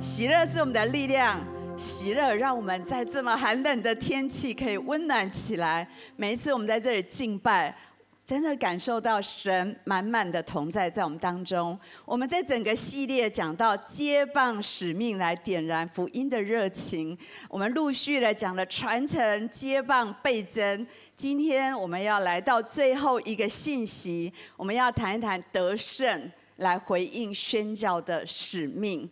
喜乐是我们的力量，喜乐让我们在这么寒冷的天气可以温暖起来。每一次我们在这里敬拜。真的感受到神满满的同在在我们当中。我们在整个系列讲到接棒使命来点燃福音的热情，我们陆续的讲了传承、接棒、倍增。今天我们要来到最后一个信息，我们要谈一谈得胜来回应宣教的使命。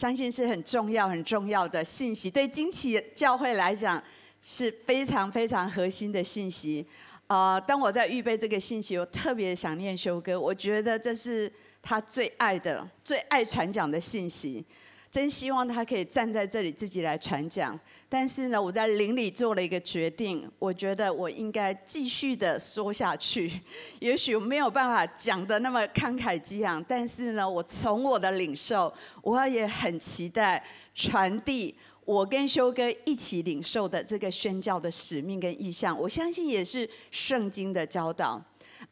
相信是很重要、很重要的信息，对惊奇教会来讲是非常非常核心的信息。呃，当我在预备这个信息，我特别想念修哥，我觉得这是他最爱的、最爱传讲的信息，真希望他可以站在这里自己来传讲。但是呢，我在灵里做了一个决定，我觉得我应该继续的说下去。也许没有办法讲得那么慷慨激昂，但是呢，我从我的领受，我也很期待传递。我跟修哥一起领受的这个宣教的使命跟意向，我相信也是圣经的教导。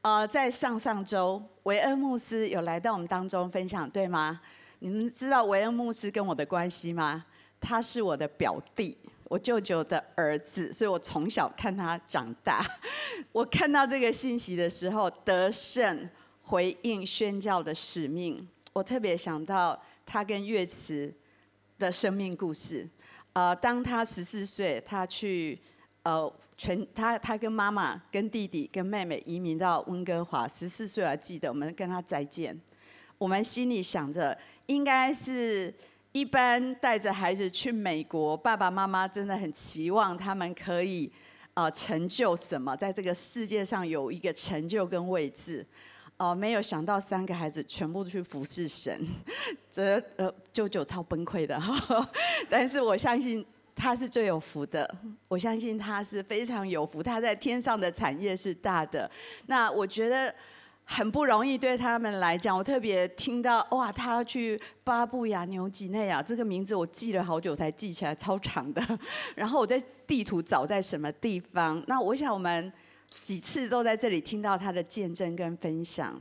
呃，在上上周，维恩牧师有来到我们当中分享，对吗？你们知道维恩牧师跟我的关系吗？他是我的表弟，我舅舅的儿子，所以我从小看他长大。我看到这个信息的时候，得胜回应宣教的使命，我特别想到他跟岳慈的生命故事。呃，当他十四岁，他去呃全他他跟妈妈、跟弟弟、跟妹妹移民到温哥华。十四岁，还记得我们跟他再见，我们心里想着，应该是一般带着孩子去美国，爸爸妈妈真的很期望他们可以呃成就什么，在这个世界上有一个成就跟位置。哦，没有想到三个孩子全部去服侍神，这呃舅舅超崩溃的哈。但是我相信他是最有福的，我相信他是非常有福，他在天上的产业是大的。那我觉得很不容易对他们来讲，我特别听到哇，他去巴布亚纽几内亚这个名字，我记了好久才记起来，超长的。然后我在地图找在什么地方，那我想我们。几次都在这里听到他的见证跟分享。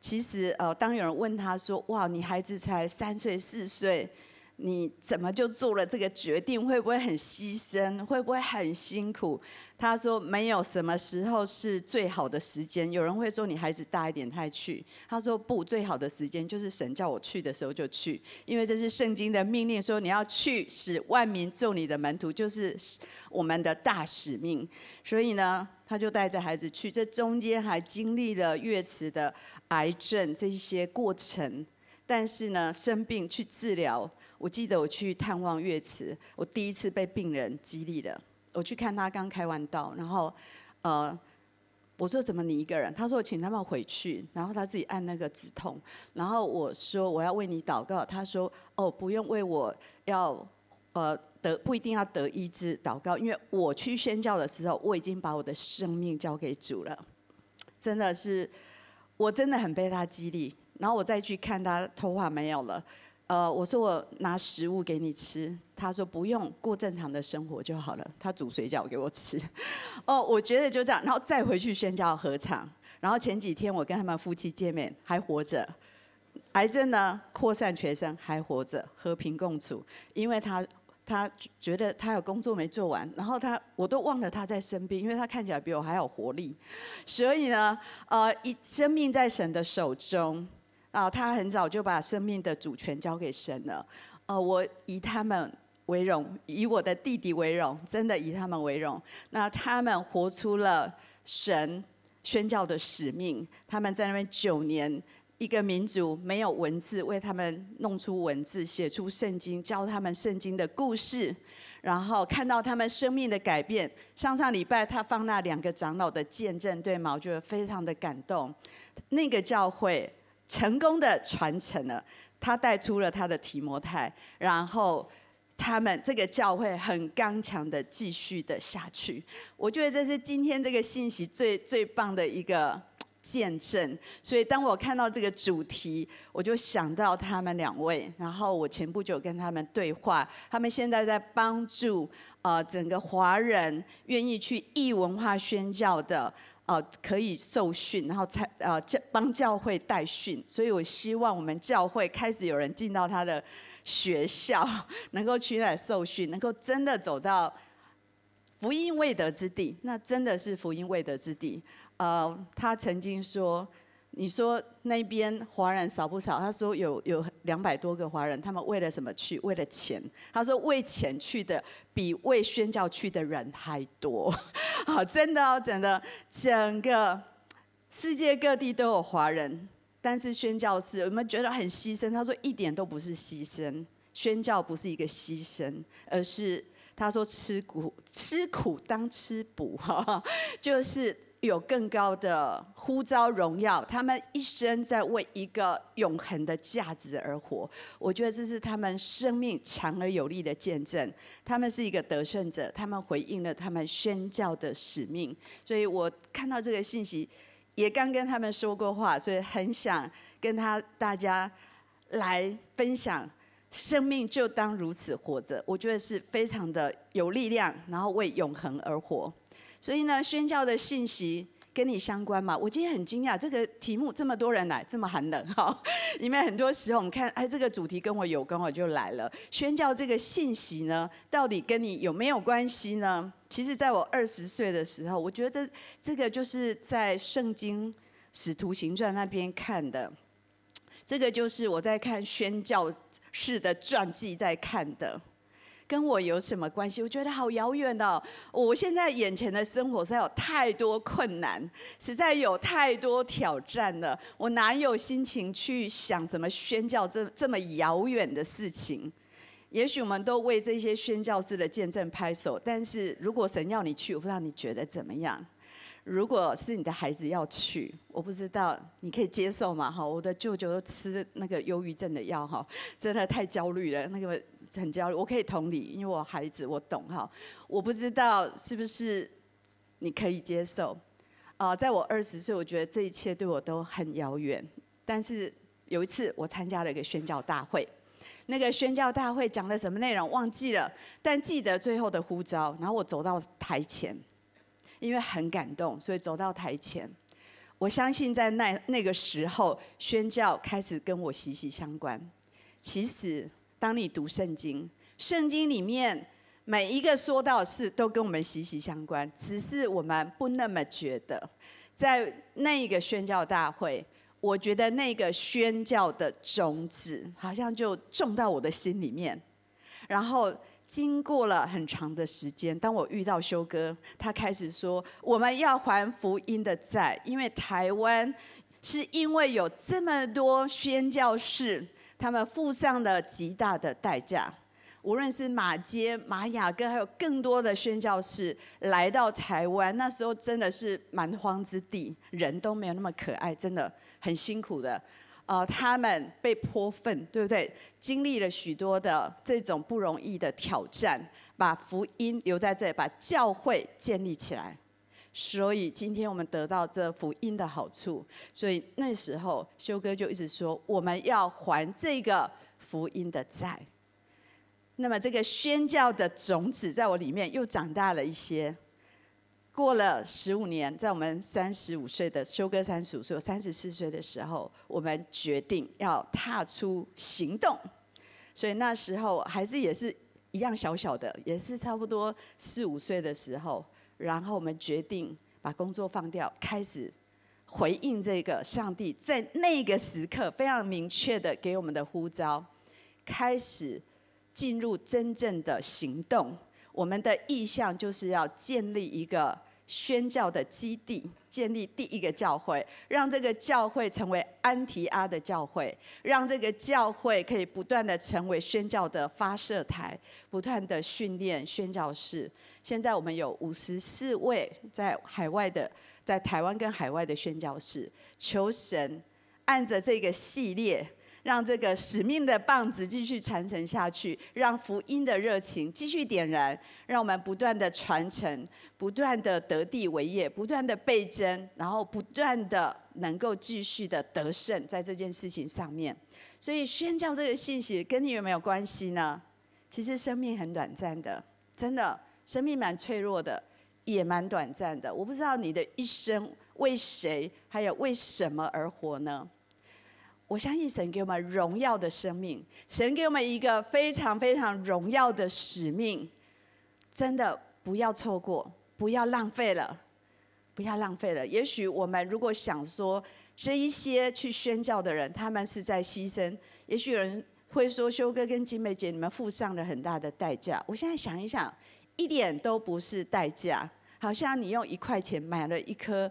其实，呃，当有人问他说：“哇，你孩子才三岁四岁，你怎么就做了这个决定？会不会很牺牲？会不会很辛苦？”他说：“没有什么时候是最好的时间。有人会说你孩子大一点才去。他说不，最好的时间就是神叫我去的时候就去，因为这是圣经的命令，说你要去使万民做你的门徒，就是我们的大使命。所以呢，他就带着孩子去。这中间还经历了岳慈的癌症这些过程，但是呢，生病去治疗。我记得我去探望岳慈，我第一次被病人激励了。我去看他刚开完刀，然后，呃，我说怎么你一个人？他说请他们回去，然后他自己按那个止痛。然后我说我要为你祷告，他说哦不用为我要呃得不一定要得医治祷告，因为我去宣教的时候我已经把我的生命交给主了，真的是我真的很被他激励。然后我再去看他头发没有了。呃，我说我拿食物给你吃，他说不用，过正常的生活就好了。他煮水饺给我吃，哦，我觉得就这样，然后再回去宣教合场。然后前几天我跟他们夫妻见面，还活着，癌症呢扩散全身，还活着，和平共处。因为他他觉得他有工作没做完，然后他我都忘了他在生病，因为他看起来比我还有活力。所以呢，呃，一生命在神的手中。啊，他很早就把生命的主权交给神了。呃，我以他们为荣，以我的弟弟为荣，真的以他们为荣。那他们活出了神宣教的使命。他们在那边九年，一个民族没有文字，为他们弄出文字，写出圣经，教他们圣经的故事，然后看到他们生命的改变。上上礼拜他放那两个长老的见证，对吗？我觉得非常的感动。那个教会。成功的传承了，他带出了他的提摩太，然后他们这个教会很刚强的继续的下去。我觉得这是今天这个信息最最棒的一个见证。所以当我看到这个主题，我就想到他们两位。然后我前不久跟他们对话，他们现在在帮助呃整个华人愿意去异文化宣教的。呃，可以受训，然后才呃教帮教会带训，所以我希望我们教会开始有人进到他的学校，能够去那受训，能够真的走到福音未得之地，那真的是福音未得之地。呃，他曾经说。你说那边华人少不少？他说有有两百多个华人，他们为了什么去？为了钱。他说为钱去的比为宣教去的人还多。好，真的哦，真的，整个世界各地都有华人，但是宣教士我们觉得很牺牲。他说一点都不是牺牲，宣教不是一个牺牲，而是他说吃苦吃苦当吃补哈，就是。有更高的呼召荣耀，他们一生在为一个永恒的价值而活。我觉得这是他们生命强而有力的见证。他们是一个得胜者，他们回应了他们宣教的使命。所以我看到这个信息，也刚跟他们说过话，所以很想跟他大家来分享：生命就当如此活着。我觉得是非常的有力量，然后为永恒而活。所以呢，宣教的信息跟你相关吗？我今天很惊讶，这个题目这么多人来，这么寒冷哈。里面很多时候我们看，哎，这个主题跟我有关，我就来了。宣教这个信息呢，到底跟你有没有关系呢？其实，在我二十岁的时候，我觉得这这个就是在圣经使徒行传那边看的，这个就是我在看宣教士的传记在看的。跟我有什么关系？我觉得好遥远哦！我现在眼前的生活实在有太多困难，实在有太多挑战了。我哪有心情去想什么宣教这这么遥远的事情？也许我们都为这些宣教士的见证拍手，但是如果神要你去，我不知道你觉得怎么样？如果是你的孩子要去，我不知道你可以接受吗？哈，我的舅舅都吃那个忧郁症的药，哈，真的太焦虑了，那个。很焦虑，我可以同理，因为我孩子我懂哈。我不知道是不是你可以接受啊？在我二十岁，我觉得这一切对我都很遥远。但是有一次，我参加了一个宣教大会，那个宣教大会讲了什么内容忘记了，但记得最后的呼召。然后我走到台前，因为很感动，所以走到台前。我相信在那那个时候，宣教开始跟我息息相关。其实。当你读圣经，圣经里面每一个说到的事都跟我们息息相关，只是我们不那么觉得。在那个宣教大会，我觉得那个宣教的种子好像就种到我的心里面。然后经过了很长的时间，当我遇到修哥，他开始说我们要还福音的债，因为台湾是因为有这么多宣教士。他们付上了极大的代价，无论是马街、马雅各，还有更多的宣教士来到台湾，那时候真的是蛮荒之地，人都没有那么可爱，真的很辛苦的。呃，他们被泼粪，对不对？经历了许多的这种不容易的挑战，把福音留在这里，把教会建立起来。所以今天我们得到这福音的好处，所以那时候修哥就一直说，我们要还这个福音的债。那么这个宣教的种子在我里面又长大了一些。过了十五年，在我们三十五岁的修哥三十五岁，我三十四岁的时候，我们决定要踏出行动。所以那时候孩子也是一样小小的，也是差不多四五岁的时候。然后我们决定把工作放掉，开始回应这个上帝在那个时刻非常明确的给我们的呼召，开始进入真正的行动。我们的意向就是要建立一个宣教的基地，建立第一个教会，让这个教会成为安提阿的教会，让这个教会可以不断的成为宣教的发射台，不断的训练宣教士。现在我们有五十四位在海外的，在台湾跟海外的宣教士，求神按着这个系列，让这个使命的棒子继续传承下去，让福音的热情继续点燃，让我们不断的传承，不断的得地为业，不断的倍增，然后不断的能够继续的得胜在这件事情上面。所以宣教这个信息跟你有没有关系呢？其实生命很短暂的，真的。生命蛮脆弱的，也蛮短暂的。我不知道你的一生为谁，还有为什么而活呢？我相信神给我们荣耀的生命，神给我们一个非常非常荣耀的使命，真的不要错过，不要浪费了，不要浪费了。也许我们如果想说这一些去宣教的人，他们是在牺牲，也许有人会说修哥跟金梅姐，你们付上了很大的代价。我现在想一想，一点都不是代价，好像你用一块钱买了一颗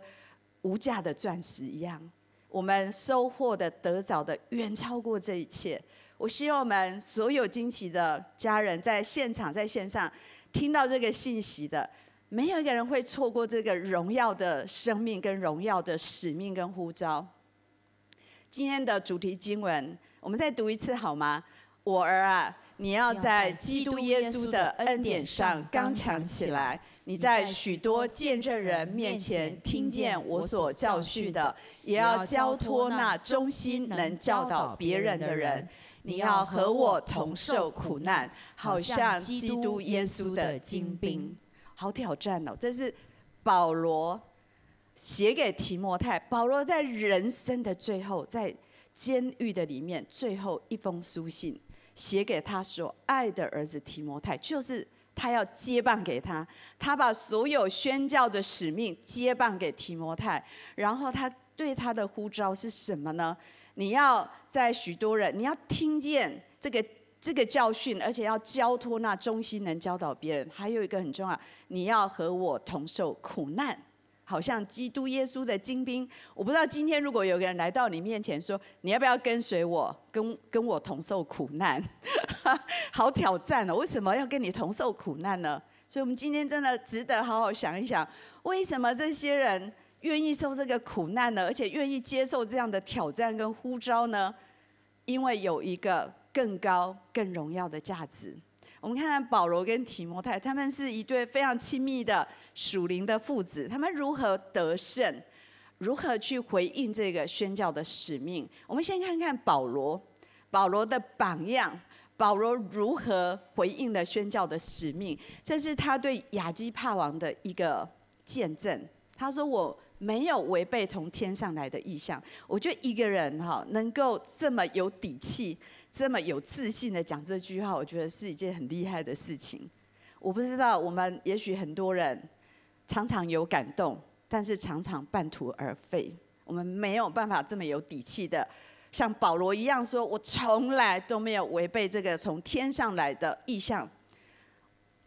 无价的钻石一样。我们收获的、得着的远超过这一切。我希望我们所有惊奇的家人在现场、在线上听到这个信息的，没有一个人会错过这个荣耀的生命、跟荣耀的使命跟呼召。今天的主题经文，我们再读一次好吗？我儿啊，你要在基督耶稣的恩典上刚强起来。你在许多见证人面前听见我所教训的，也要交托那忠心能教导别人的人。你要和我同受苦难，好像基督耶稣的精兵。好挑战哦！这是保罗写给提摩太。保罗在人生的最后，在监狱的里面，最后一封书信写给他所爱的儿子提摩太，就是。他要接棒给他，他把所有宣教的使命接棒给提摩太，然后他对他的呼召是什么呢？你要在许多人，你要听见这个这个教训，而且要交托那忠心能教导别人。还有一个很重要，你要和我同受苦难。好像基督耶稣的精兵，我不知道今天如果有个人来到你面前说，你要不要跟随我，跟跟我同受苦难？好挑战哦！为什么要跟你同受苦难呢？所以，我们今天真的值得好好想一想，为什么这些人愿意受这个苦难呢？而且愿意接受这样的挑战跟呼召呢？因为有一个更高、更荣耀的价值。我们看看保罗跟提摩太，他们是一对非常亲密的属灵的父子。他们如何得胜？如何去回应这个宣教的使命？我们先看看保罗，保罗的榜样。保罗如何回应了宣教的使命？这是他对亚基帕王的一个见证。他说：“我没有违背从天上来的意象。”我觉得一个人哈，能够这么有底气。这么有自信的讲这句话，我觉得是一件很厉害的事情。我不知道我们也许很多人常常有感动，但是常常半途而废。我们没有办法这么有底气的，像保罗一样说：“我从来都没有违背这个从天上来的意向。”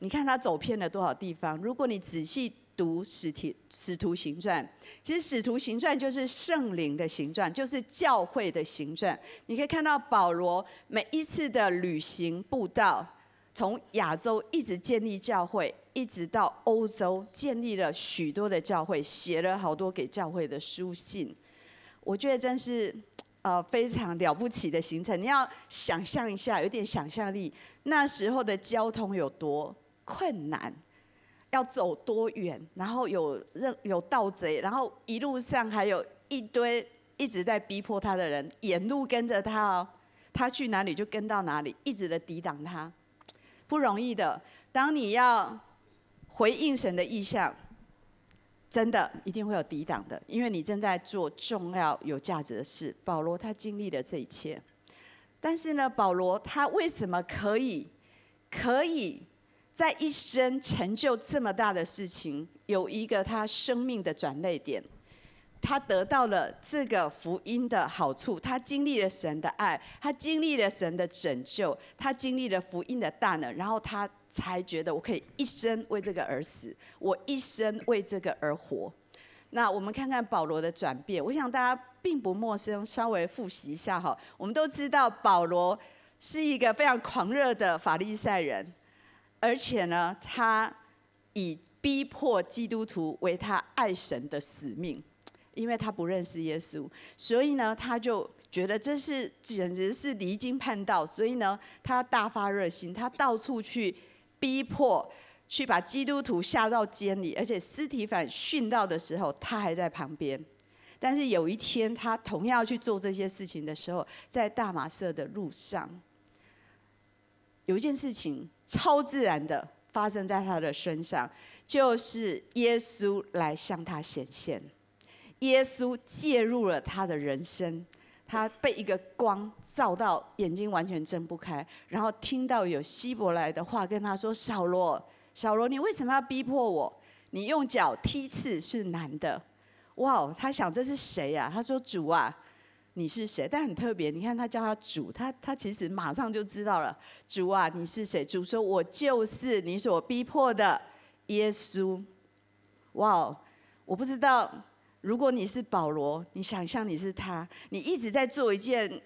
你看他走偏了多少地方？如果你仔细。读使徒使徒行传，其实使徒行传就是圣灵的行传，就是教会的行传。你可以看到保罗每一次的旅行布道，从亚洲一直建立教会，一直到欧洲建立了许多的教会，写了好多给教会的书信。我觉得真是呃非常了不起的行程。你要想象一下，有点想象力，那时候的交通有多困难。要走多远？然后有任有盗贼，然后一路上还有一堆一直在逼迫他的人，沿路跟着他哦，他去哪里就跟到哪里，一直的抵挡他，不容易的。当你要回应神的意向，真的一定会有抵挡的，因为你正在做重要有价值的事。保罗他经历了这一切，但是呢，保罗他为什么可以可以？在一生成就这么大的事情，有一个他生命的转捩点，他得到了这个福音的好处，他经历了神的爱，他经历了神的拯救，他经历了福音的大能，然后他才觉得我可以一生为这个而死，我一生为这个而活。那我们看看保罗的转变，我想大家并不陌生，稍微复习一下哈。我们都知道保罗是一个非常狂热的法利赛人。而且呢，他以逼迫基督徒为他爱神的使命，因为他不认识耶稣，所以呢，他就觉得这是简直是离经叛道，所以呢，他大发热心，他到处去逼迫，去把基督徒下到监里，而且司提反殉道的时候，他还在旁边。但是有一天，他同样去做这些事情的时候，在大马色的路上，有一件事情。超自然的发生在他的身上，就是耶稣来向他显现，耶稣介入了他的人生，他被一个光照到，眼睛完全睁不开，然后听到有希伯来的话跟他说：“小罗，小罗，你为什么要逼迫我？你用脚踢刺是难的。”哇，他想这是谁呀？他说：“主啊，你是谁？”但很特别，你看他叫他主，他他其实马上就知道了：“主啊，你是谁？”主说：“我就是你所逼迫的耶稣。”哇，我不知道。如果你是保罗，你想象你是他，你一直在做一件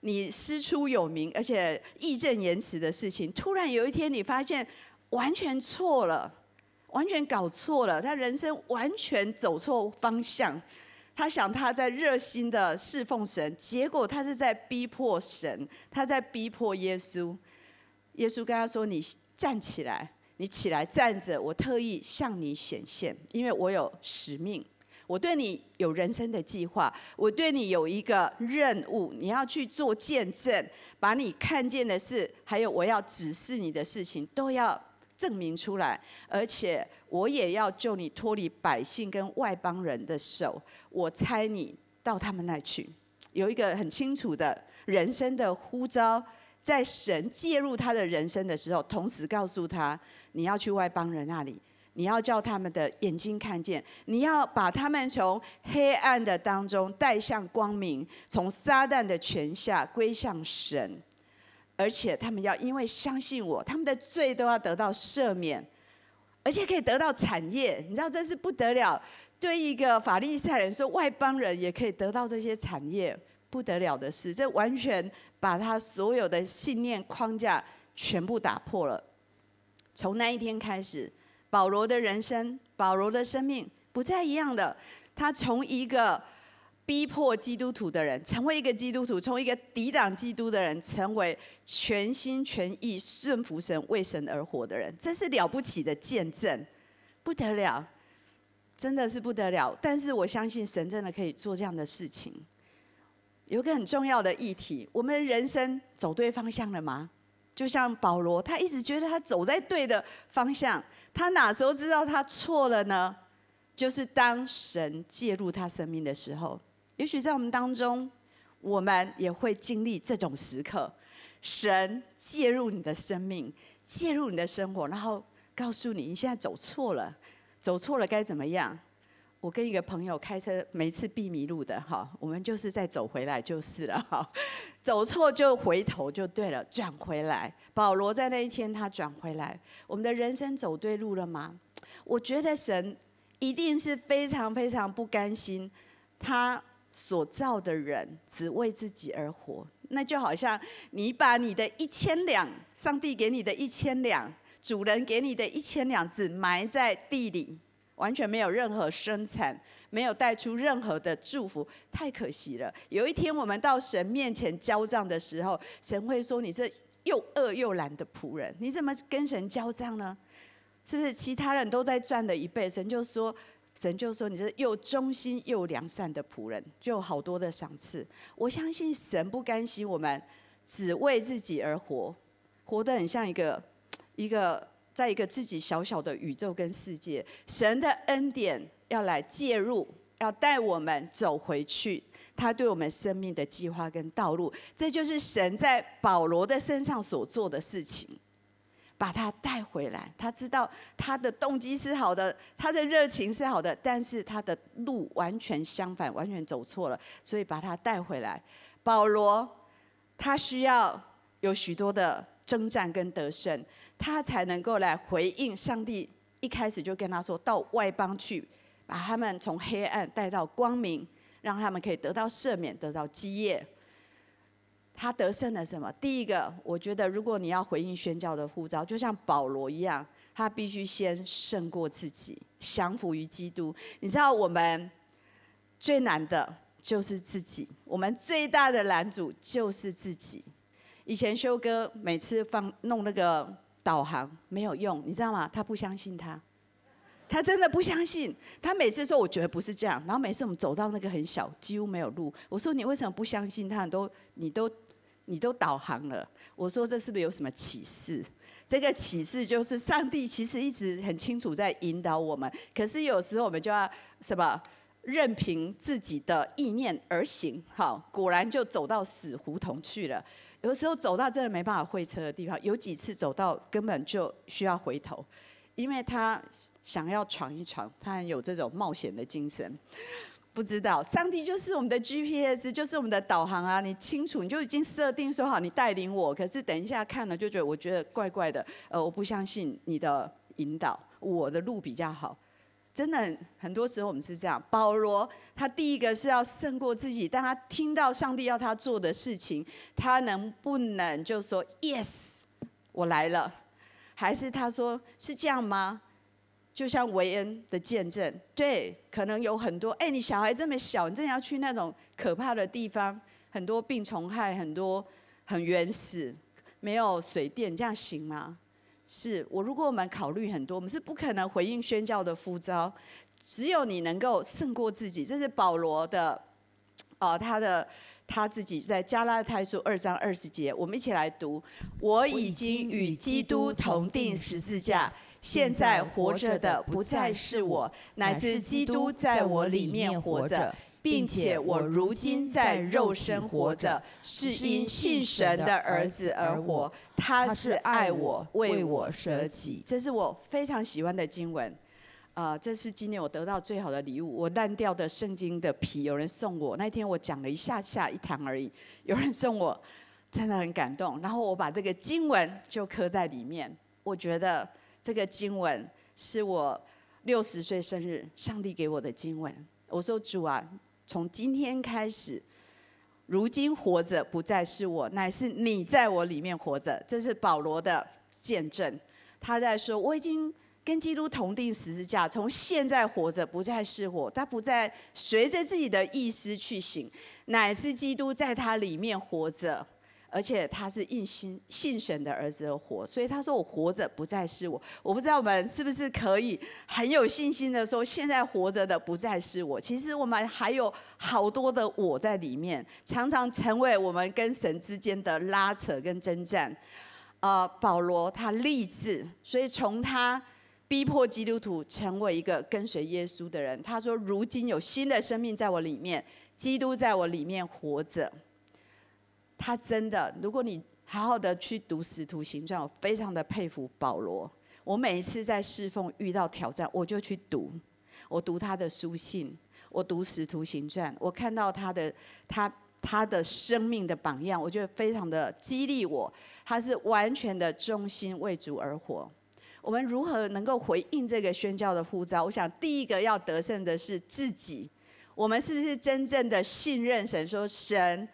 你师出有名而且义正言辞的事情，突然有一天你发现完全错了，完全搞错了，他人生完全走错方向。他想他在热心的侍奉神，结果他是在逼迫神，他在逼迫耶稣。耶稣跟他说：“你站起来，你起来站着，我特意向你显现，因为我有使命。”我对你有人生的计划，我对你有一个任务，你要去做见证，把你看见的事，还有我要指示你的事情，都要证明出来。而且我也要救你脱离百姓跟外邦人的手，我差你到他们那去，有一个很清楚的人生的呼召，在神介入他的人生的时候，同时告诉他，你要去外邦人那里。你要叫他们的眼睛看见，你要把他们从黑暗的当中带向光明，从撒旦的权下归向神，而且他们要因为相信我，他们的罪都要得到赦免，而且可以得到产业。你知道这是不得了，对一个法利赛人说，外邦人也可以得到这些产业，不得了的事。这完全把他所有的信念框架全部打破了。从那一天开始。保罗的人生，保罗的生命不再一样的。他从一个逼迫基督徒的人，成为一个基督徒；从一个抵挡基督的人，成为全心全意顺服神、为神而活的人。这是了不起的见证，不得了，真的是不得了。但是我相信神真的可以做这样的事情。有个很重要的议题：我们人生走对方向了吗？就像保罗，他一直觉得他走在对的方向。他哪时候知道他错了呢？就是当神介入他生命的时候。也许在我们当中，我们也会经历这种时刻：神介入你的生命，介入你的生活，然后告诉你你现在走错了，走错了该怎么样？我跟一个朋友开车，每次必迷路的哈，我们就是再走回来就是了哈。走错就回头就对了，转回来。保罗在那一天他转回来，我们的人生走对路了吗？我觉得神一定是非常非常不甘心，他所造的人只为自己而活。那就好像你把你的一千两，上帝给你的一千两，主人给你的一千两，只埋在地里。完全没有任何生产，没有带出任何的祝福，太可惜了。有一天我们到神面前交账的时候，神会说：“你这又饿又懒的仆人，你怎么跟神交账呢？是不是其他人都在赚了一倍？神就说，神就说你这又忠心又良善的仆人，就有好多的赏赐。我相信神不甘心我们只为自己而活，活得很像一个一个。”在一个自己小小的宇宙跟世界，神的恩典要来介入，要带我们走回去，他对我们生命的计划跟道路，这就是神在保罗的身上所做的事情，把他带回来。他知道他的动机是好的，他的热情是好的，但是他的路完全相反，完全走错了，所以把他带回来。保罗他需要有许多的征战跟得胜。他才能够来回应上帝一开始就跟他说，到外邦去，把他们从黑暗带到光明，让他们可以得到赦免，得到基业。他得胜了什么？第一个，我觉得如果你要回应宣教的呼召，就像保罗一样，他必须先胜过自己，降服于基督。你知道我们最难的就是自己，我们最大的拦阻就是自己。以前修哥每次放弄那个。导航没有用，你知道吗？他不相信他，他真的不相信。他每次说：“我觉得不是这样。”然后每次我们走到那个很小、几乎没有路，我说：“你为什么不相信他？你都、你都、你都导航了。”我说：“这是不是有什么启示？”这个启示就是上帝其实一直很清楚在引导我们，可是有时候我们就要什么？任凭自己的意念而行，好，果然就走到死胡同去了。有时候走到真的没办法会车的地方，有几次走到根本就需要回头，因为他想要闯一闯，他很有这种冒险的精神。不知道，上帝就是我们的 GPS，就是我们的导航啊！你清楚，你就已经设定说好，你带领我。可是等一下看了就觉得，我觉得怪怪的。呃，我不相信你的引导，我的路比较好。真的，很多时候我们是这样。保罗他第一个是要胜过自己，但他听到上帝要他做的事情，他能不能就说 “Yes，我来了”？还是他说是这样吗？就像维恩的见证，对，可能有很多。哎，你小孩这么小，你真的要去那种可怕的地方，很多病虫害，很多很原始，没有水电，这样行吗？是我，如果我们考虑很多，我们是不可能回应宣教的呼召。只有你能够胜过自己，这是保罗的，哦，他的他自己在加拉太书二章二十节，我们一起来读：我已经与基督同钉十字架。现在活着的不再是我，乃是基督在我里面活着，并且我如今在肉身活着，是因信神的儿子而活。他是爱我，为我舍己。这是我非常喜欢的经文。啊、呃，这是今年我得到最好的礼物。我烂掉的圣经的皮，有人送我。那天我讲了一下下一堂而已，有人送我，真的很感动。然后我把这个经文就刻在里面。我觉得。这个经文是我六十岁生日上帝给我的经文。我说主啊，从今天开始，如今活着不再是我，乃是你在我里面活着。这是保罗的见证。他在说，我已经跟基督同钉十字架，从现在活着不再是我，他不再随着自己的意思去行，乃是基督在他里面活着。而且他是应信信神的儿子而活，所以他说：“我活着不再是我。”我不知道我们是不是可以很有信心的说：“现在活着的不再是我。”其实我们还有好多的我在里面，常常成为我们跟神之间的拉扯跟征战。呃，保罗他立志，所以从他逼迫基督徒成为一个跟随耶稣的人，他说：“如今有新的生命在我里面，基督在我里面活着。”他真的，如果你好好的去读《使徒行传》，我非常的佩服保罗。我每一次在侍奉遇到挑战，我就去读，我读他的书信，我读《使徒行传》，我看到他的他他的生命的榜样，我觉得非常的激励我。他是完全的忠心为主而活。我们如何能够回应这个宣教的呼召？我想第一个要得胜的是自己。我们是不是真正的信任神？说神。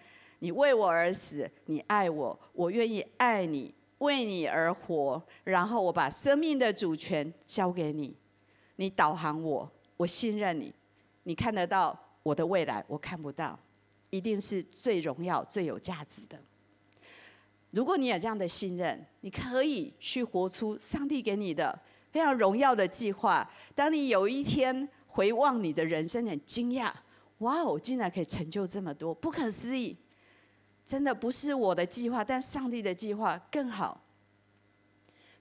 你为我而死，你爱我，我愿意爱你，为你而活。然后我把生命的主权交给你，你导航我，我信任你。你看得到我的未来，我看不到，一定是最荣耀、最有价值的。如果你有这样的信任，你可以去活出上帝给你的非常荣耀的计划。当你有一天回望你的人生，很惊讶，哇哦，竟然可以成就这么多，不可思议。真的不是我的计划，但上帝的计划更好。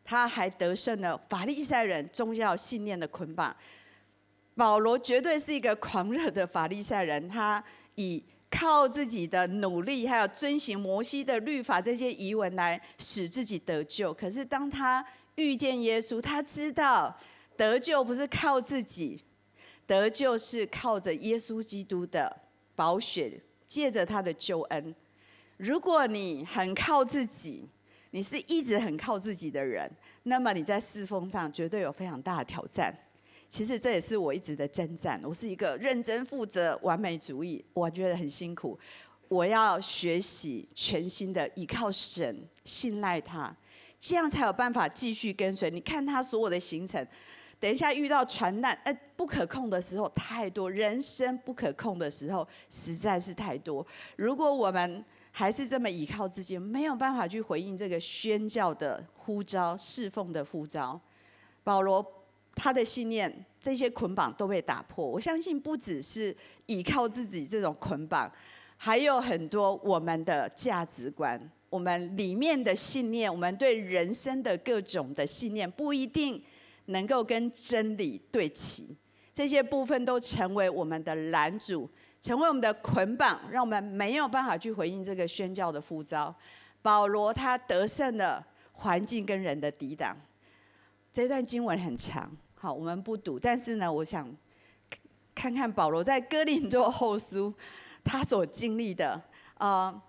他还得胜了法利赛人宗教信念的捆绑。保罗绝对是一个狂热的法利赛人，他以靠自己的努力，还有遵循摩西的律法这些遗文来使自己得救。可是当他遇见耶稣，他知道得救不是靠自己，得救是靠着耶稣基督的宝血，借着他的救恩。如果你很靠自己，你是一直很靠自己的人，那么你在侍奉上绝对有非常大的挑战。其实这也是我一直的征战。我是一个认真负责、完美主义，我觉得很辛苦。我要学习全新的依靠神，信赖他，这样才有办法继续跟随。你看他所有的行程，等一下遇到船难，呃，不可控的时候太多，人生不可控的时候实在是太多。如果我们还是这么依靠自己，没有办法去回应这个宣教的呼召、侍奉的呼召。保罗他的信念，这些捆绑都被打破。我相信不只是依靠自己这种捆绑，还有很多我们的价值观、我们里面的信念、我们对人生的各种的信念，不一定能够跟真理对齐。这些部分都成为我们的拦阻，成为我们的捆绑，让我们没有办法去回应这个宣教的呼召。保罗他得胜了环境跟人的抵挡。这段经文很长，好，我们不读。但是呢，我想看看保罗在哥林多后书他所经历的，呃，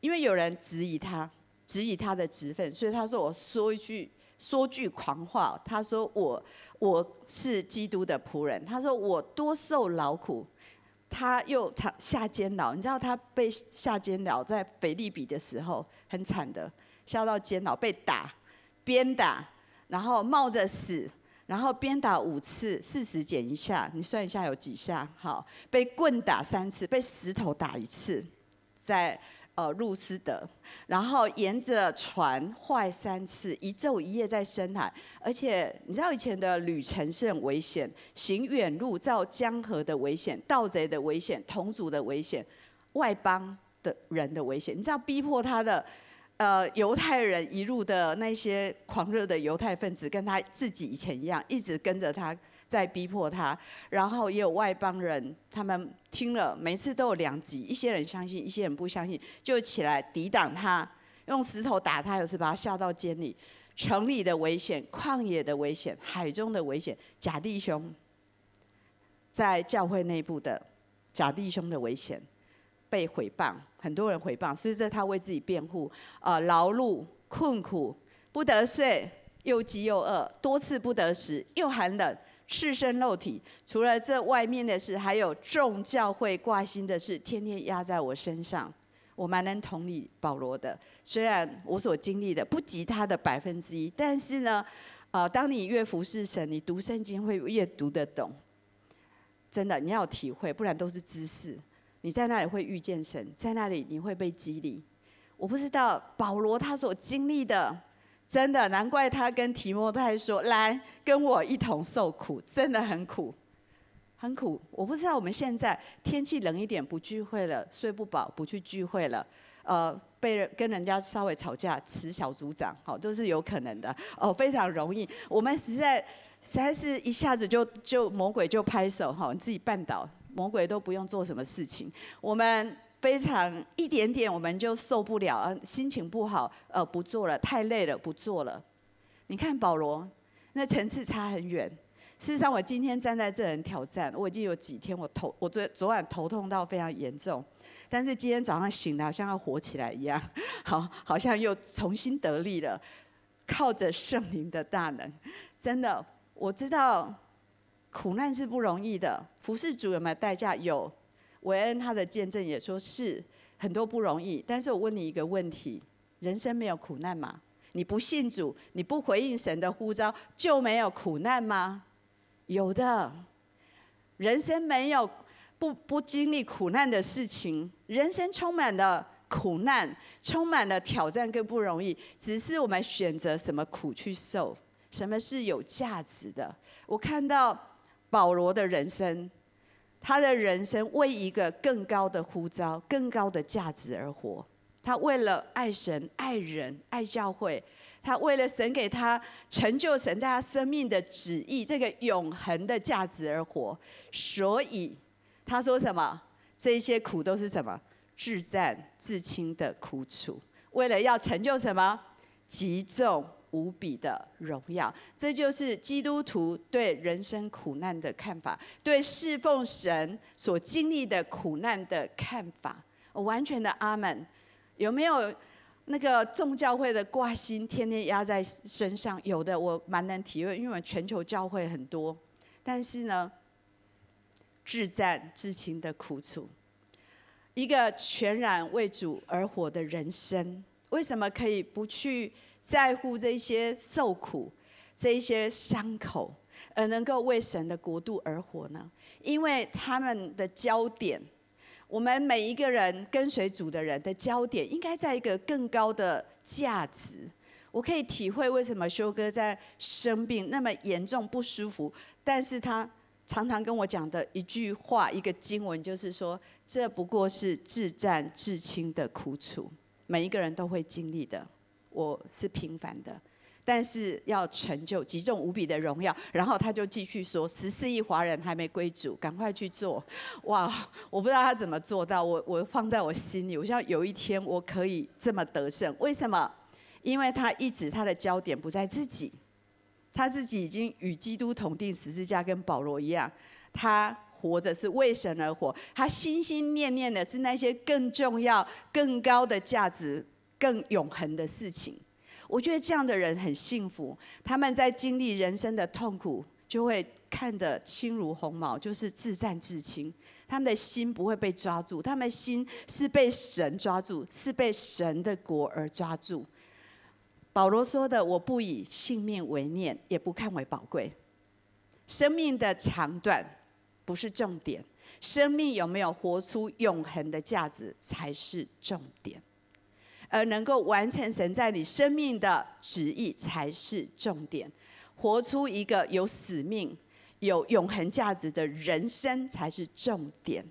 因为有人质疑他，质疑他的职分，所以他说我说一句。说句狂话，他说我我是基督的仆人，他说我多受劳苦，他又常下监牢，你知道他被下监牢在腓利比的时候很惨的，下到监牢被打、鞭打，然后冒着死，然后鞭打五次，四十减一下，你算一下有几下？好，被棍打三次，被石头打一次，在。呃，路斯德，然后沿着船坏三次，一昼一夜在深海，而且你知道以前的旅程是很危险，行远路造江河的危险，盗贼的危险，同族的危险，外邦的人的危险，你知道逼迫他的呃犹太人一路的那些狂热的犹太分子，跟他自己以前一样，一直跟着他。在逼迫他，然后也有外邦人，他们听了，每次都有两极，一些人相信，一些人不相信，就起来抵挡他，用石头打他，有时把他下到监里，城里的危险，旷野的危险，海中的危险，假弟兄在教会内部的假弟兄的危险，被毁谤，很多人毁谤，所以这他为自己辩护，啊、呃，劳碌困苦，不得睡，又饥又饿，多次不得食，又寒冷。赤身露体，除了这外面的事，还有众教会挂心的事，天天压在我身上。我蛮能同理保罗的，虽然我所经历的不及他的百分之一，但是呢，呃，当你越服侍神，你读圣经会越读得懂。真的，你要有体会，不然都是知识。你在那里会遇见神，在那里你会被激励。我不知道保罗他所经历的。真的，难怪他跟提摩太说：“来跟我一同受苦，真的很苦，很苦。”我不知道我们现在天气冷一点不聚会了，睡不饱不去聚会了，呃，被人跟人家稍微吵架辞小组长，好，都是有可能的 哦，非常容易。我们实在实在是一下子就就魔鬼就拍手哈，你自己绊倒，魔鬼都不用做什么事情，我们。非常一点点我们就受不了，心情不好，呃，不做了，太累了，不做了。你看保罗，那层次差很远。事实上，我今天站在这人挑战，我已经有几天我头，我昨昨晚头痛到非常严重，但是今天早上醒了，好像要活起来一样，好，好像又重新得力了，靠着圣灵的大能，真的，我知道苦难是不容易的，服侍主有没有代价？有。韦恩他的见证也说是很多不容易，但是我问你一个问题：人生没有苦难吗？你不信主，你不回应神的呼召，就没有苦难吗？有的，人生没有不不经历苦难的事情，人生充满了苦难，充满了挑战跟不容易，只是我们选择什么苦去受，什么是有价值的。我看到保罗的人生。他的人生为一个更高的呼召、更高的价值而活。他为了爱神、爱人、爱教会，他为了神给他成就神在他生命的旨意，这个永恒的价值而活。所以他说什么？这一些苦都是什么？至暂至轻的苦楚。为了要成就什么？极重。无比的荣耀，这就是基督徒对人生苦难的看法，对侍奉神所经历的苦难的看法。我完全的阿门。有没有那个众教会的挂心，天天压在身上？有的，我蛮能体会，因为我们全球教会很多。但是呢，至战至情的苦楚，一个全然为主而活的人生，为什么可以不去？在乎这些受苦、这些伤口，而能够为神的国度而活呢？因为他们的焦点，我们每一个人跟随主的人的焦点，应该在一个更高的价值。我可以体会为什么修哥在生病那么严重不舒服，但是他常常跟我讲的一句话、一个经文，就是说，这不过是至战至轻的苦楚，每一个人都会经历的。我是平凡的，但是要成就极重无比的荣耀。然后他就继续说：十四亿华人还没归主，赶快去做！哇，我不知道他怎么做到，我我放在我心里，我希望有一天我可以这么得胜。为什么？因为他一直他的焦点不在自己，他自己已经与基督同钉十字架，跟保罗一样，他活着是为神而活，他心心念念的是那些更重要、更高的价值、更永恒的事情。我觉得这样的人很幸福，他们在经历人生的痛苦，就会看得轻如鸿毛，就是自战自清。他们的心不会被抓住，他们的心是被神抓住，是被神的国而抓住。保罗说的：“我不以性命为念，也不看为宝贵。生命的长短不是重点，生命有没有活出永恒的价值才是重点。”而能够完成神在你生命的旨意才是重点，活出一个有使命、有永恒价值的人生才是重点。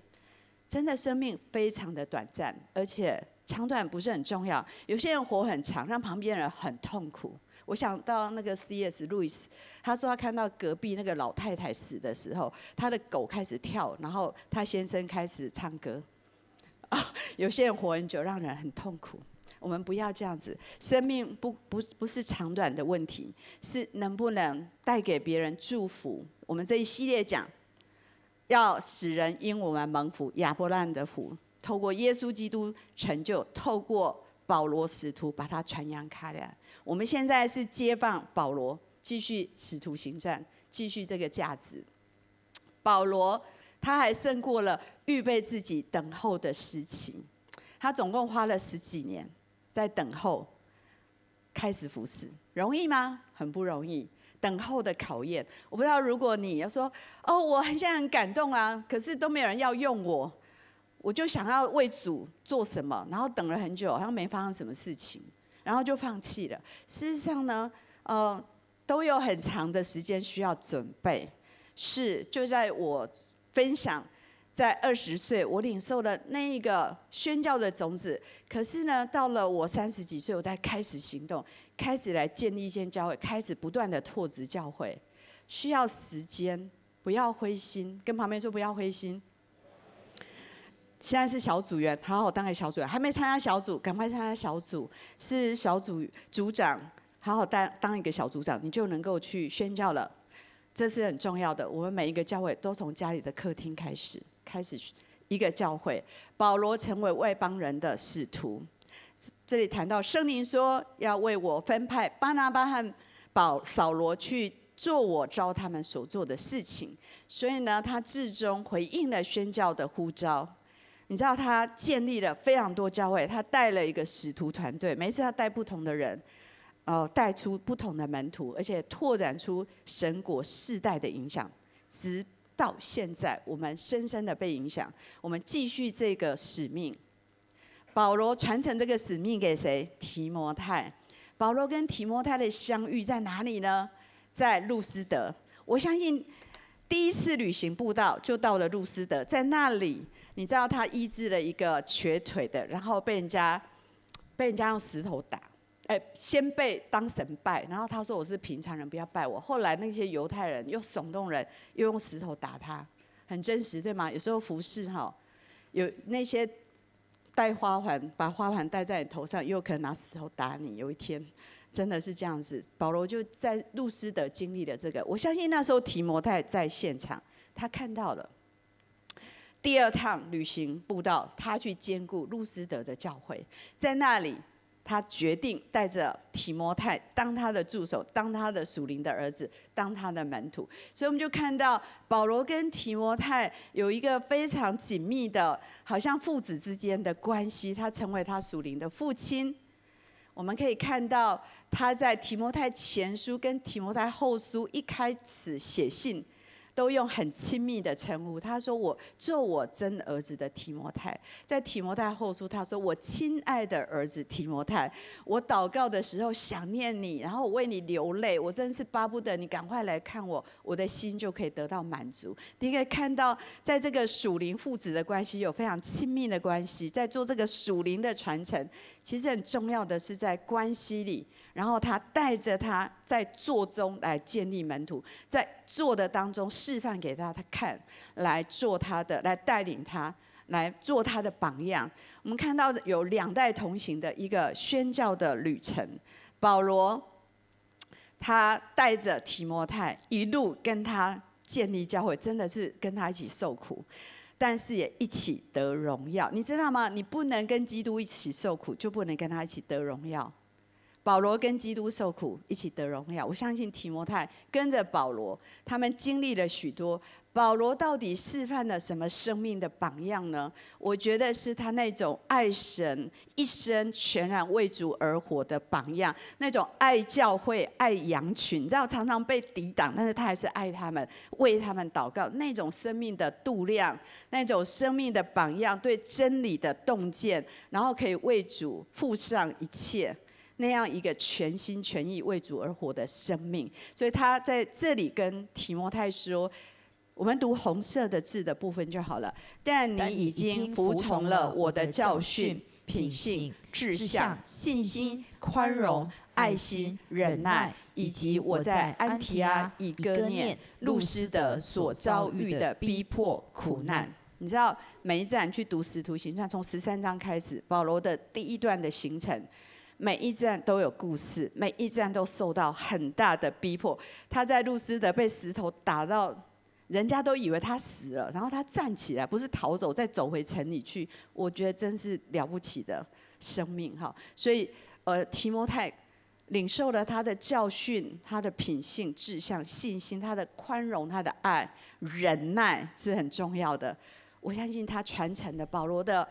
真的，生命非常的短暂，而且长短不是很重要。有些人活很长，让旁边人很痛苦。我想到那个 C.S. 路易斯，他说他看到隔壁那个老太太死的时候，他的狗开始跳，然后他先生开始唱歌。有些人活很久，让人很痛苦。我们不要这样子，生命不不不是长短的问题，是能不能带给别人祝福。我们这一系列讲，要使人因我们蒙福，亚伯兰的福，透过耶稣基督成就，透过保罗使徒把它传扬开来。我们现在是接棒保罗，继续使徒行传，继续这个价值。保罗他还胜过了预备自己等候的时期，他总共花了十几年。在等候，开始服侍，容易吗？很不容易。等候的考验，我不知道。如果你要说，哦，我很现在很感动啊，可是都没有人要用我，我就想要为主做什么，然后等了很久，好像没发生什么事情，然后就放弃了。事实上呢，呃，都有很长的时间需要准备。是，就在我分享。在二十岁，我领受了那一个宣教的种子。可是呢，到了我三十几岁，我才开始行动，开始来建立一间教会，开始不断的拓殖教会，需要时间，不要灰心。跟旁边说不要灰心。现在是小组员，好好当个小组员。还没参加小组，赶快参加小组。是小组组长，好好当当一个小组长，你就能够去宣教了。这是很重要的。我们每一个教会都从家里的客厅开始。开始一个教会，保罗成为外邦人的使徒。这里谈到圣灵说要为我分派巴拿巴和保扫罗去做我招他们所做的事情，所以呢，他至终回应了宣教的呼召。你知道他建立了非常多教会，他带了一个使徒团队，每次他带不同的人，呃，带出不同的门徒，而且拓展出神国世代的影响，直。到现在，我们深深的被影响。我们继续这个使命。保罗传承这个使命给谁？提摩太。保罗跟提摩太的相遇在哪里呢？在路斯德。我相信第一次旅行布道就到了路斯德，在那里，你知道他医治了一个瘸腿的，然后被人家被人家用石头打。哎，先被当神拜，然后他说我是平常人，不要拜我。后来那些犹太人又耸动人，又用石头打他，很真实，对吗？有时候服侍哈，有那些戴花环，把花环戴在你头上，又可能拿石头打你。有一天，真的是这样子。保罗就在路斯德经历了这个，我相信那时候提摩太在现场，他看到了。第二趟旅行布道，他去兼顾路斯德的教会，在那里。他决定带着提摩太当他的助手，当他的属灵的儿子，当他的门徒。所以我们就看到保罗跟提摩太有一个非常紧密的，好像父子之间的关系。他成为他属灵的父亲。我们可以看到他在提摩太前书跟提摩太后书一开始写信。都用很亲密的称呼。他说：“我做我真儿子的提摩太。”在提摩太后书，他说：“我亲爱的儿子提摩太，我祷告的时候想念你，然后我为你流泪。我真是巴不得你赶快来看我，我的心就可以得到满足。”你可以看到，在这个属灵父子的关系有非常亲密的关系，在做这个属灵的传承。其实很重要的是在关系里，然后他带着他在做中来建立门徒，在做的当中示范给他他看，来做他的，来带领他，来做他的榜样。我们看到有两代同行的一个宣教的旅程，保罗他带着提摩太一路跟他建立教会，真的是跟他一起受苦。但是也一起得荣耀，你知道吗？你不能跟基督一起受苦，就不能跟他一起得荣耀。保罗跟基督受苦，一起得荣耀。我相信提摩太跟着保罗，他们经历了许多。保罗到底示范了什么生命的榜样呢？我觉得是他那种爱神、一生全然为主而活的榜样，那种爱教会、爱羊群，你知道常常被抵挡，但是他还是爱他们，为他们祷告，那种生命的度量，那种生命的榜样，对真理的洞见，然后可以为主付上一切，那样一个全心全意为主而活的生命。所以他在这里跟提摩太说。我们读红色的字的部分就好了。但你已经服从了我的教训、品性、志向、信心、宽容、爱心、忍耐，以及我在安提阿、以哥念、路斯德所遭遇的逼迫、苦难。你知道，每一站去读使徒行传，从十三章开始，保罗的第一段的行程，每一站都有故事，每一站都受到很大的逼迫。他在路斯德被石头打到。人家都以为他死了，然后他站起来，不是逃走，再走回城里去。我觉得真是了不起的生命哈。所以，呃，提摩太领受了他的教训，他的品性、志向、信心，他的宽容、他的爱、忍耐是很重要的。我相信他传承的保罗的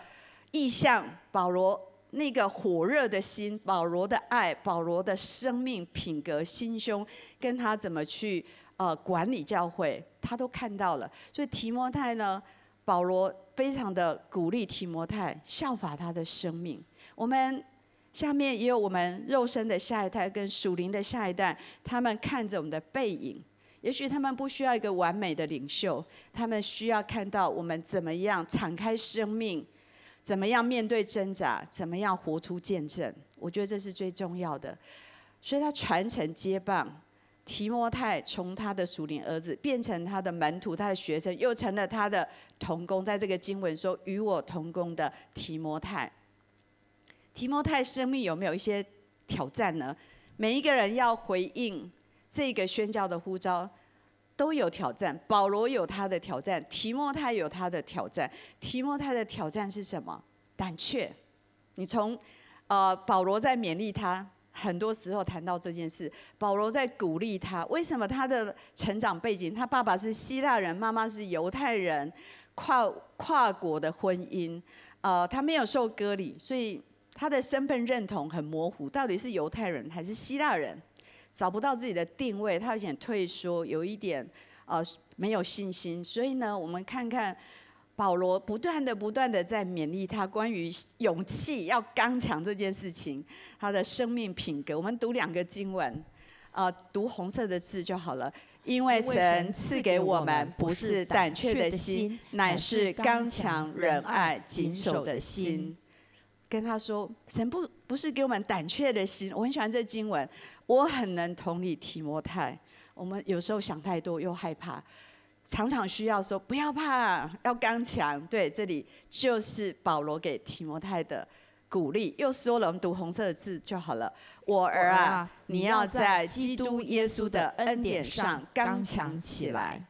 意向，保罗那个火热的心，保罗的爱，保罗的生命品格、心胸，跟他怎么去。呃，管理教会，他都看到了，所以提摩太呢，保罗非常的鼓励提摩太效法他的生命。我们下面也有我们肉身的下一代跟属灵的下一代，他们看着我们的背影，也许他们不需要一个完美的领袖，他们需要看到我们怎么样敞开生命，怎么样面对挣扎，怎么样活出见证。我觉得这是最重要的，所以他传承接棒。提摩太从他的属灵儿子变成他的门徒，他的学生，又成了他的同工。在这个经文说：“与我同工的提摩太。”提摩太生命有没有一些挑战呢？每一个人要回应这个宣教的呼召，都有挑战。保罗有他的挑战，提摩太有他的挑战。提摩太的挑战是什么？胆怯。你从呃保罗在勉励他。很多时候谈到这件事，保罗在鼓励他。为什么他的成长背景？他爸爸是希腊人，妈妈是犹太人，跨跨国的婚姻，呃，他没有受割礼，所以他的身份认同很模糊，到底是犹太人还是希腊人？找不到自己的定位，他有点退缩，有一点呃没有信心。所以呢，我们看看。保罗不断的、不断的在勉励他关于勇气要刚强这件事情，他的生命品格。我们读两个经文，呃，读红色的字就好了。因为神赐给我们不是胆怯的心，乃是刚强、仁爱、谨守的心。跟他说，神不不是给我们胆怯的心。我很喜欢这经文，我很能同理提摩太。我们有时候想太多又害怕。常常需要说不要怕，要刚强。对，这里就是保罗给提摩太的鼓励。又说了，我们读红色的字就好了。我儿啊，你要在基督耶稣的恩典上刚强起来。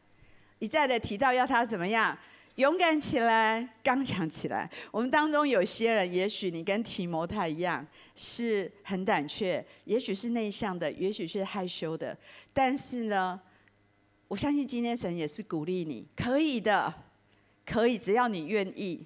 一再的提到要他怎么样？勇敢起来，刚强起来。我们当中有些人，也许你跟提摩太一样，是很胆怯，也许是内向的，也许是害羞的。但是呢，我相信今天神也是鼓励你，可以的，可以，只要你愿意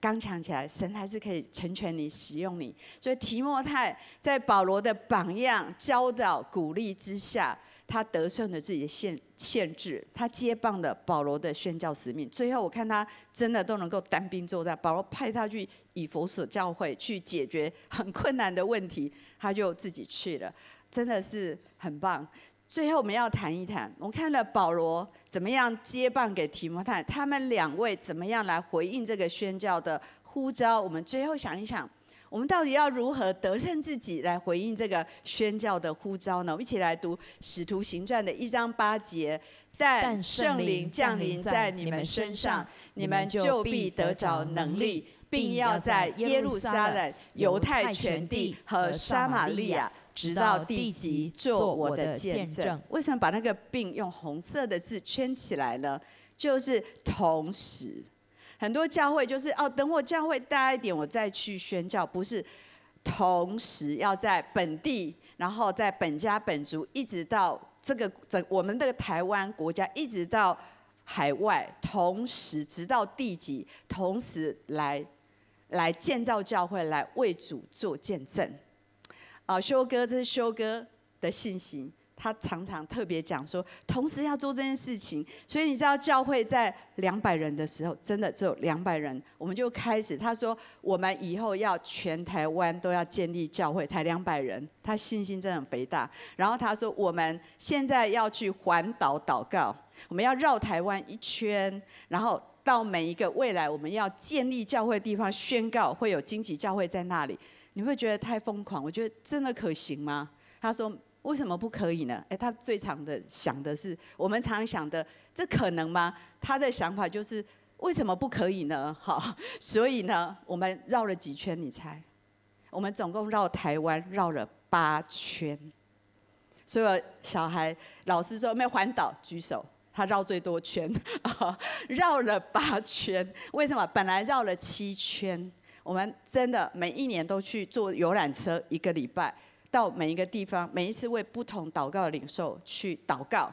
刚强起来，神还是可以成全你、使用你。所以提摩太在保罗的榜样、教导、鼓励之下，他得胜了自己的限限制，他接棒了保罗的宣教使命。最后我看他真的都能够单兵作战，保罗派他去以弗所教会去解决很困难的问题，他就自己去了，真的是很棒。最后我们要谈一谈，我看了保罗怎么样接棒给提摩太，他们两位怎么样来回应这个宣教的呼召。我们最后想一想，我们到底要如何得胜自己来回应这个宣教的呼召呢？我们一起来读《使徒行传》的一章八节。但圣灵降临在你们身上，你们就必得着能力，并要在耶路撒冷、犹太全地和撒玛利亚，直到地极，做我的见证。为什么把那个“并”用红色的字圈起来呢？就是同时，很多教会就是哦，等我教会大一点，我再去宣教。不是，同时要在本地，然后在本家本族，一直到。这个整我们的台湾国家一直到海外，同时直到地级，同时来来建造教会，来为主做见证。啊，修哥，这是修哥的信息。他常常特别讲说，同时要做这件事情，所以你知道教会在两百人的时候，真的只有两百人，我们就开始。他说，我们以后要全台湾都要建立教会，才两百人，他信心真的很肥大。然后他说，我们现在要去环岛祷告，我们要绕台湾一圈，然后到每一个未来我们要建立教会的地方宣告，会有荆棘教会在那里。你会觉得太疯狂？我觉得真的可行吗？他说。为什么不可以呢？诶，他最常的想的是，我们常想的，这可能吗？他的想法就是，为什么不可以呢？好，所以呢，我们绕了几圈？你猜？我们总共绕台湾绕了八圈。所有小孩，老师说没有环岛，举手。他绕最多圈，绕了八圈。为什么？本来绕了七圈。我们真的每一年都去坐游览车一个礼拜。到每一个地方，每一次为不同祷告的领袖去祷告，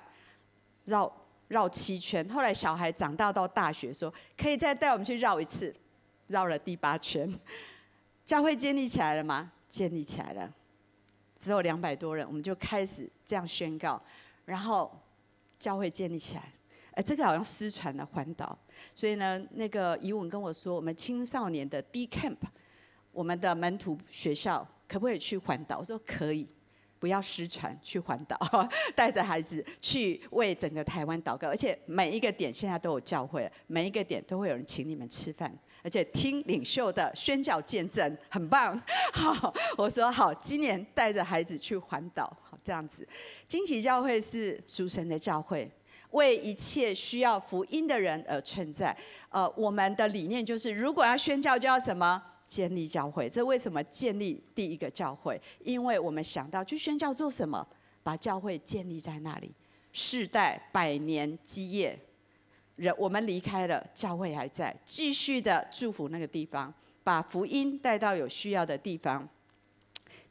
绕绕七圈。后来小孩长大到大学，说可以再带我们去绕一次，绕了第八圈。教会建立起来了吗？建立起来了，只有两百多人，我们就开始这样宣告，然后教会建立起来。哎，这个好像失传了环岛，所以呢，那个怡文跟我说，我们青少年的 D Camp，我们的门徒学校。可不可以去环岛？我说可以，不要失传，去环岛，带着孩子去为整个台湾祷告。而且每一个点现在都有教会，每一个点都会有人请你们吃饭，而且听领袖的宣教见证，很棒。好，我说好，今年带着孩子去环岛，好这样子。惊奇教会是属神的教会，为一切需要福音的人而存在。呃，我们的理念就是，如果要宣教，就要什么？建立教会，这为什么建立第一个教会？因为我们想到去宣教做什么？把教会建立在那里，世代百年基业。人我们离开了，教会还在，继续的祝福那个地方，把福音带到有需要的地方。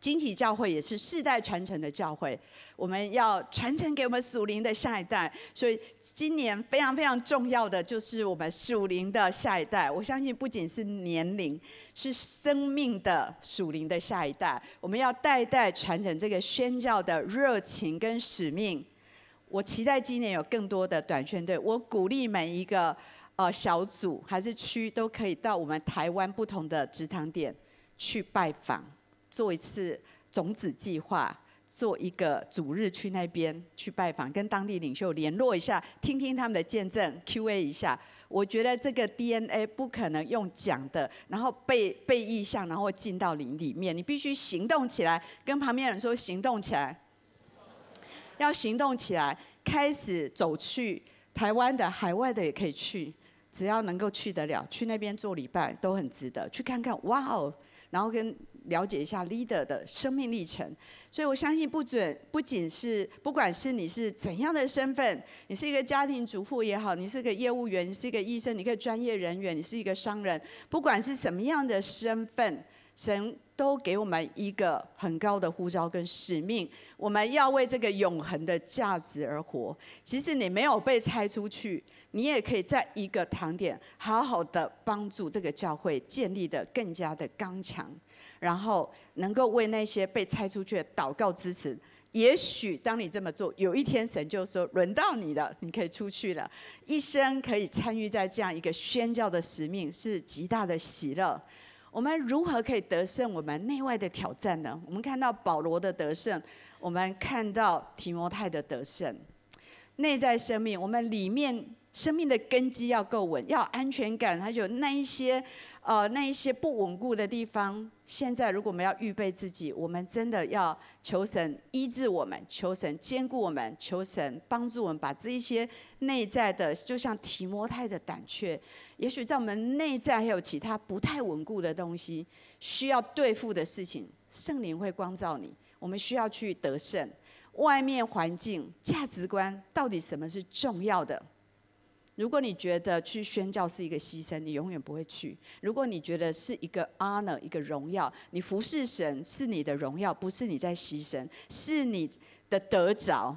惊奇教会也是世代传承的教会，我们要传承给我们属灵的下一代。所以今年非常非常重要的就是我们属灵的下一代。我相信不仅是年龄，是生命的属灵的下一代。我们要代代传承这个宣教的热情跟使命。我期待今年有更多的短宣队。我鼓励每一个呃小组还是区都可以到我们台湾不同的植堂点去拜访。做一次种子计划，做一个主日去那边去拜访，跟当地领袖联络一下，听听他们的见证，Q&A 一下。我觉得这个 DNA 不可能用讲的，然后被被意向，然后进到灵里面。你必须行动起来，跟旁边人说行动起来，要行动起来，开始走去台湾的、海外的也可以去，只要能够去得了，去那边做礼拜都很值得，去看看，哇哦，然后跟。了解一下 leader 的生命历程，所以我相信不准不仅是不管是你是怎样的身份，你是一个家庭主妇也好，你是个业务员，你是一个医生，你可以专业人员，你是一个商人，不管是什么样的身份，神都给我们一个很高的呼召跟使命，我们要为这个永恒的价值而活。其实你没有被拆出去。你也可以在一个堂点，好好的帮助这个教会建立得更加的刚强，然后能够为那些被拆出去的祷告支持。也许当你这么做，有一天神就说轮到你了，你可以出去了。一生可以参与在这样一个宣教的使命，是极大的喜乐。我们如何可以得胜我们内外的挑战呢？我们看到保罗的得胜，我们看到提摩太的得胜。内在生命，我们里面。生命的根基要够稳，要安全感，还有那一些呃，那一些不稳固的地方，现在如果我们要预备自己，我们真的要求神医治我们，求神坚固我们，求神帮助我们，把这一些内在的，就像提摩太的胆怯，也许在我们内在还有其他不太稳固的东西，需要对付的事情，圣灵会光照你。我们需要去得胜，外面环境、价值观，到底什么是重要的？如果你觉得去宣教是一个牺牲，你永远不会去；如果你觉得是一个 honor，一个荣耀，你服侍神是你的荣耀，不是你在牺牲，是你的得着，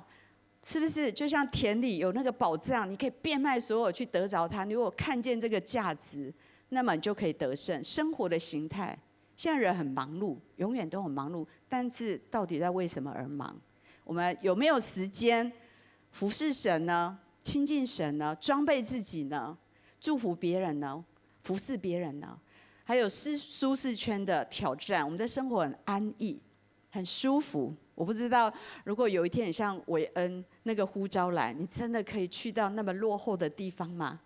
是不是？就像田里有那个宝藏，你可以变卖所有去得着它。你如果看见这个价值，那么你就可以得胜。生活的形态，现在人很忙碌，永远都很忙碌，但是到底在为什么而忙？我们有没有时间服侍神呢？亲近神呢，装备自己呢，祝福别人呢，服侍别人呢，还有舒舒适圈的挑战。我们的生活很安逸，很舒服。我不知道，如果有一天你像韦恩那个呼召来，你真的可以去到那么落后的地方吗？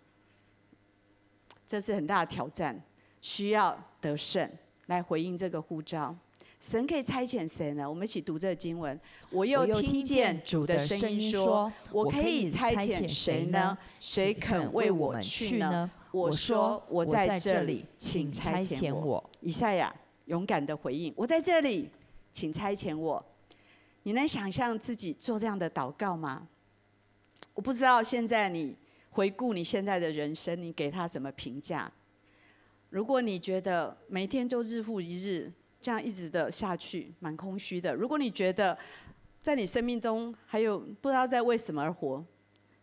这是很大的挑战，需要得胜来回应这个呼召。神可以差遣谁呢？我们一起读这个经文。我又听见主的声音说：“我可以差遣谁呢？谁肯为我去呢？”我说：“我在这里，请差遣我。”以赛亚勇敢的回应：“我在这里，请差遣我。”你能想象自己做这样的祷告吗？我不知道现在你回顾你现在的人生，你给他什么评价？如果你觉得每天都日复一日，这样一直的下去，蛮空虚的。如果你觉得在你生命中还有不知道在为什么而活，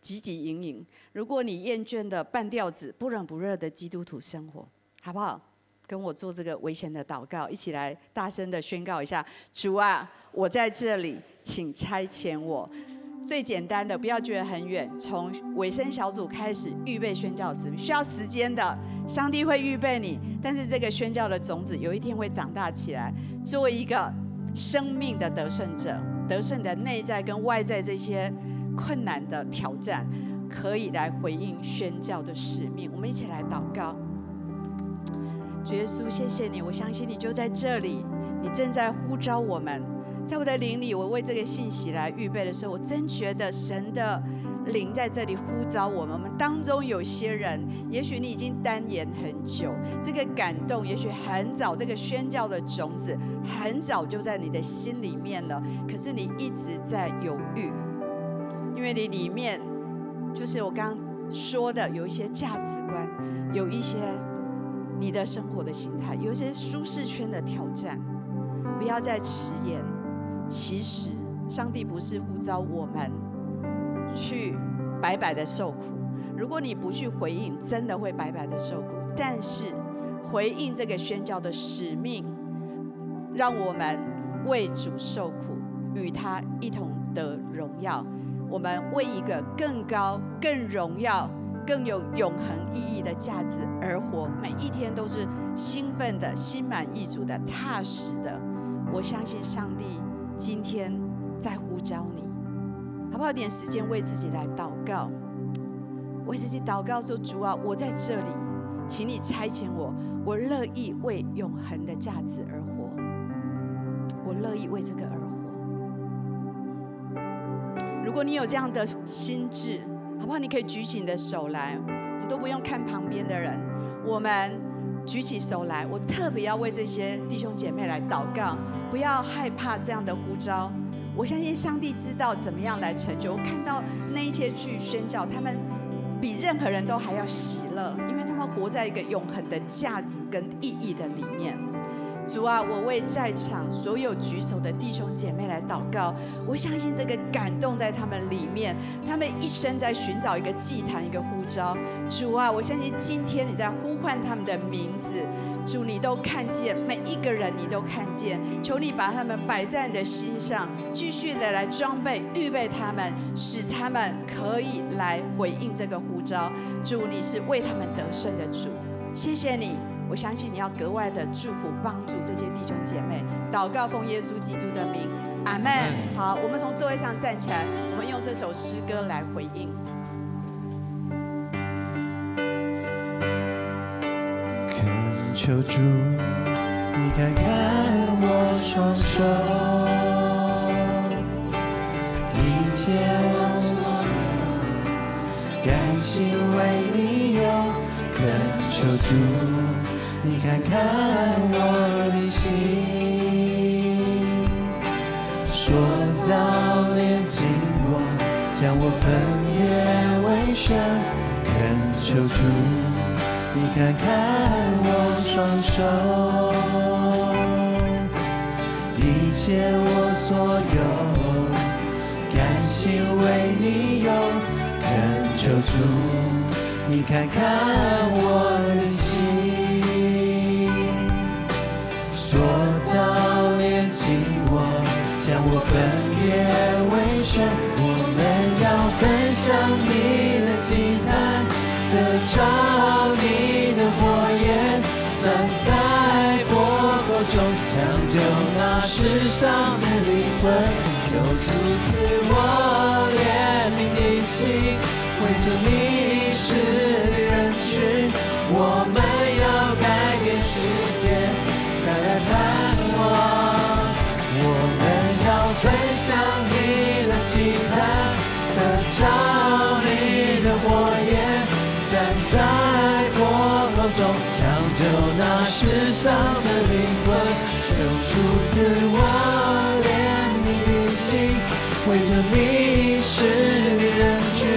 汲汲营营；如果你厌倦的半吊子、不冷不热的基督徒生活，好不好？跟我做这个危险的祷告，一起来大声的宣告一下：主啊，我在这里，请差遣我。最简单的，不要觉得很远。从尾声小组开始预备宣教时，需要时间的。上帝会预备你，但是这个宣教的种子有一天会长大起来，作为一个生命的得胜者，得胜的内在跟外在这些困难的挑战，可以来回应宣教的使命。我们一起来祷告。主耶稣，谢谢你，我相信你就在这里，你正在呼召我们。在我的灵里，我为这个信息来预备的时候，我真觉得神的灵在这里呼召我们。我们当中有些人，也许你已经单言很久，这个感动也许很早，这个宣教的种子很早就在你的心里面了。可是你一直在犹豫，因为你里面就是我刚刚说的，有一些价值观，有一些你的生活的形态，有一些舒适圈的挑战，不要再迟延。其实，上帝不是呼召我们去白白的受苦。如果你不去回应，真的会白白的受苦。但是，回应这个宣教的使命，让我们为主受苦，与他一同得荣耀。我们为一个更高、更荣耀、更有永恒意义的价值而活，每一天都是兴奋的、心满意足的、踏实的。我相信上帝。今天在呼召你，好不好？点时间为自己来祷告，为自己祷告说：“主啊，我在这里，请你差遣我，我乐意为永恒的价值而活，我乐意为这个而活。”如果你有这样的心志，好不好？你可以举起你的手来，我们都不用看旁边的人，我们。举起手来，我特别要为这些弟兄姐妹来祷告，不要害怕这样的呼召。我相信上帝知道怎么样来成就。我看到那一些去宣教，他们比任何人都还要喜乐，因为他们活在一个永恒的价值跟意义的里面。主啊，我为在场所有举手的弟兄姐妹来祷告。我相信这个感动在他们里面，他们一生在寻找一个祭坛，一个呼召。主啊，我相信今天你在呼唤他们的名字，主你都看见每一个人，你都看见。求你把他们摆在你的心上，继续的来装备、预备他们，使他们可以来回应这个呼召。主，你是为他们得胜的主，谢谢你。我相信你要格外的祝福帮助这些弟兄姐妹，祷告奉耶稣基督的名，阿门。好，我们从座位上站起来，我们用这首诗歌来回应。恳求主，你看看我双手，一切我所有，甘心为你用。恳求主，你看看我的心，说早炼净我，将我分别为圣。恳求主。你看看我双手，一切我所有，甘心为你用。恳求主，你看看我世上的灵魂，救主赐我怜悯的心，为着迷失人群，我们要改变世界，带来盼望。我们要奔向你的祭坛，得着你的火焰，站在火口中，抢救那世上的灵魂。自我怜悯的心，为着迷失的人群，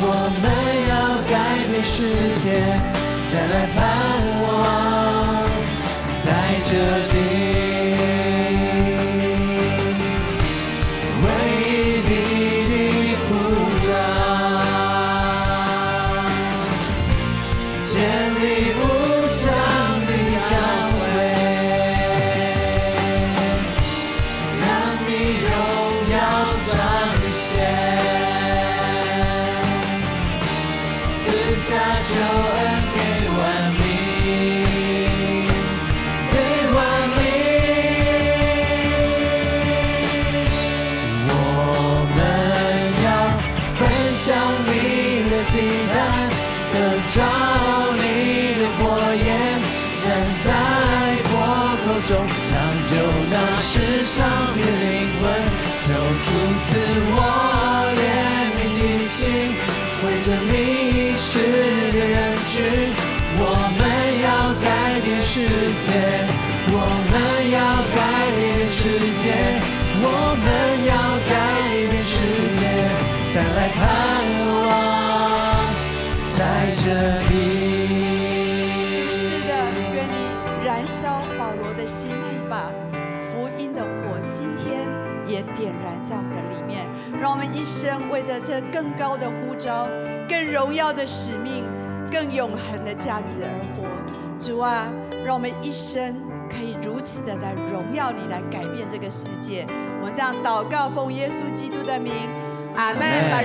我们要改变世界，带来盼望，在这生为着这更高的呼召、更荣耀的使命、更永恒的价值而活。主啊，让我们一生可以如此的来荣耀你来改变这个世界。我们这样祷告，奉耶稣基督的名，阿门。把荣